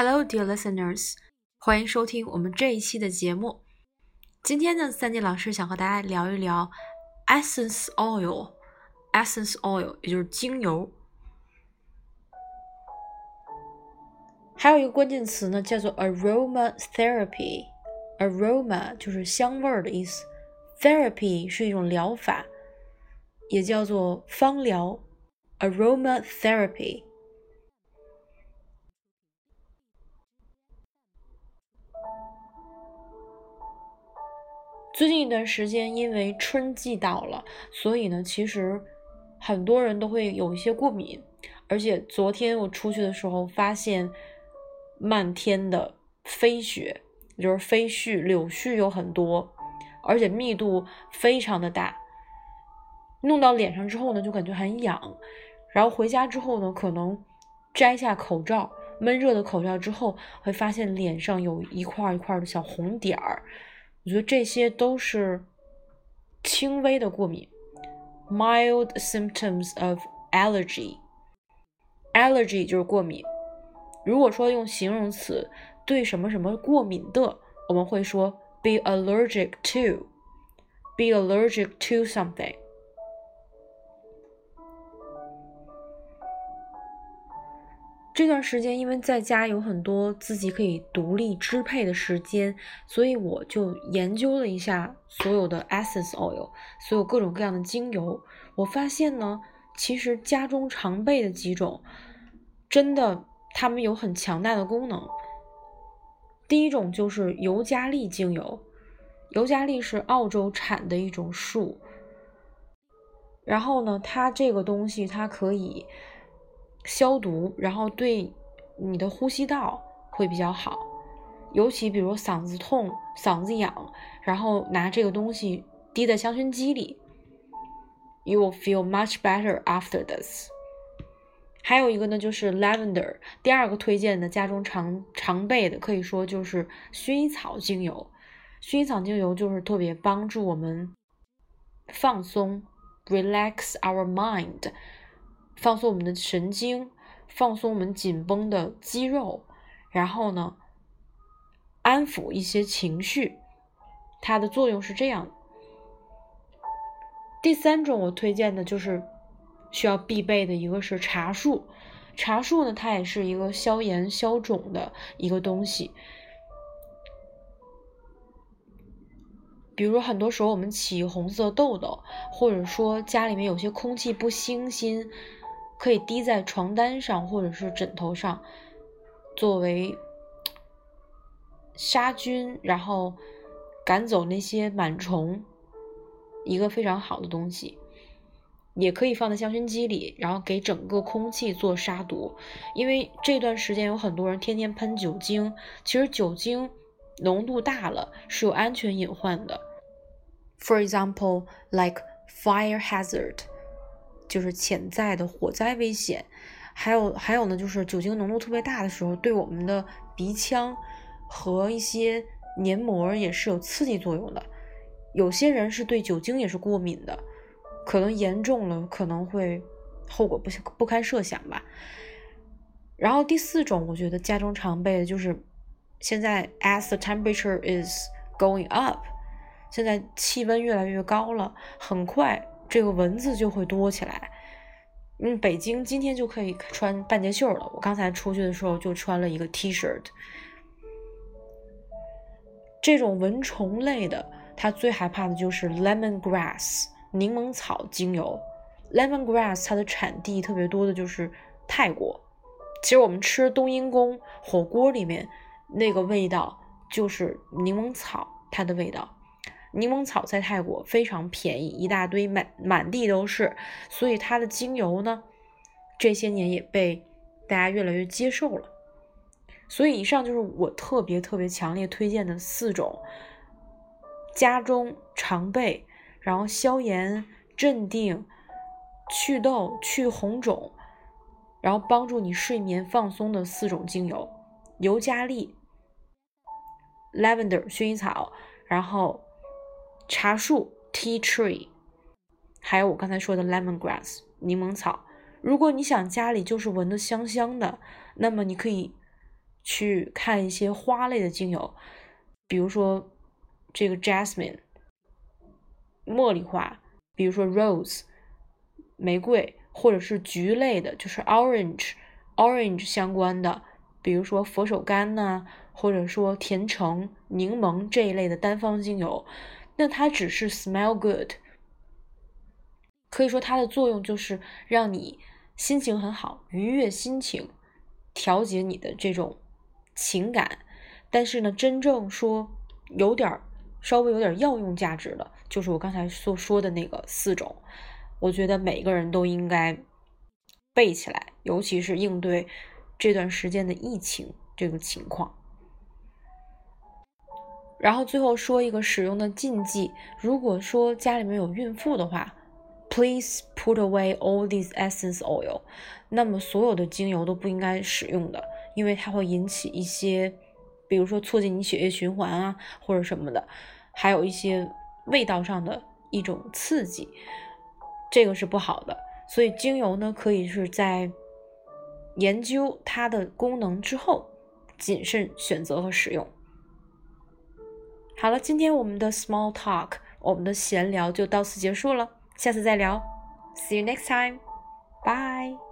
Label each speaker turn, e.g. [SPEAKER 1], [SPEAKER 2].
[SPEAKER 1] Hello, dear listeners，欢迎收听我们这一期的节目。今天呢，三弟老师想和大家聊一聊 essence oil，essence oil 也就是精油。还有一个关键词呢，叫做 aroma therapy，aroma 就是香味儿的意思，therapy 是一种疗法，也叫做芳疗，aroma therapy。最近一段时间，因为春季到了，所以呢，其实很多人都会有一些过敏。而且昨天我出去的时候，发现漫天的飞雪，就是飞絮、柳絮有很多，而且密度非常的大。弄到脸上之后呢，就感觉很痒。然后回家之后呢，可能摘下口罩，闷热的口罩之后，会发现脸上有一块一块的小红点儿。我觉得这些都是轻微的过敏，mild symptoms of allergy。allergy 就是过敏。如果说用形容词对什么什么过敏的，我们会说 be allergic to，be allergic to something。这段时间，因为在家有很多自己可以独立支配的时间，所以我就研究了一下所有的 essence oil，所有各种各样的精油。我发现呢，其实家中常备的几种，真的它们有很强大的功能。第一种就是尤加利精油，尤加利是澳洲产的一种树，然后呢，它这个东西它可以。消毒，然后对你的呼吸道会比较好，尤其比如嗓子痛、嗓子痒，然后拿这个东西滴在香薰机里，you will feel much better after this。还有一个呢，就是 lavender。第二个推荐的家中常常备的，可以说就是薰衣草精油。薰衣草精油就是特别帮助我们放松，relax our mind。放松我们的神经，放松我们紧绷的肌肉，然后呢，安抚一些情绪，它的作用是这样。第三种我推荐的就是需要必备的一个是茶树，茶树呢，它也是一个消炎消肿的一个东西。比如很多时候我们起红色痘痘，或者说家里面有些空气不清新。可以滴在床单上或者是枕头上，作为杀菌，然后赶走那些螨虫，一个非常好的东西。也可以放在香薰机里，然后给整个空气做杀毒。因为这段时间有很多人天天喷酒精，其实酒精浓度大了是有安全隐患的。For example, like fire hazard. 就是潜在的火灾危险，还有还有呢，就是酒精浓度特别大的时候，对我们的鼻腔和一些黏膜也是有刺激作用的。有些人是对酒精也是过敏的，可能严重了可能会后果不不堪设想吧。然后第四种，我觉得家中常备的就是现在，as the temperature is going up，现在气温越来越高了，很快。这个蚊子就会多起来。嗯，北京今天就可以穿半截袖了。我刚才出去的时候就穿了一个 T 恤。这种蚊虫类的，它最害怕的就是 lemon grass 柠檬草精油。lemon grass 它的产地特别多的就是泰国。其实我们吃冬阴功火锅里面那个味道就是柠檬草它的味道。柠檬草在泰国非常便宜，一大堆满满地都是，所以它的精油呢，这些年也被大家越来越接受了。所以以上就是我特别特别强烈推荐的四种家中常备，然后消炎、镇定、祛痘、去红肿，然后帮助你睡眠放松的四种精油：尤加利、lavender 薰衣草，然后。茶树 （tea tree），还有我刚才说的 lemongrass 柠檬草。如果你想家里就是闻得香香的，那么你可以去看一些花类的精油，比如说这个 jasmine 茉莉花，比如说 rose 玫瑰，或者是菊类的，就是 orange orange 相关的，比如说佛手柑呐，或者说甜橙、柠檬这一类的单方精油，那它只是 smell good，可以说它的作用就是让你心情很好，愉悦心情，调节你的这种。情感，但是呢，真正说有点稍微有点药用价值的，就是我刚才所说的那个四种，我觉得每个人都应该背起来，尤其是应对这段时间的疫情这个情况。然后最后说一个使用的禁忌，如果说家里面有孕妇的话，please put away all these essence oil，那么所有的精油都不应该使用的。因为它会引起一些，比如说促进你血液循环啊，或者什么的，还有一些味道上的一种刺激，这个是不好的。所以精油呢，可以是在研究它的功能之后，谨慎选择和使用。好了，今天我们的 small talk，我们的闲聊就到此结束了，下次再聊，see you next time，bye。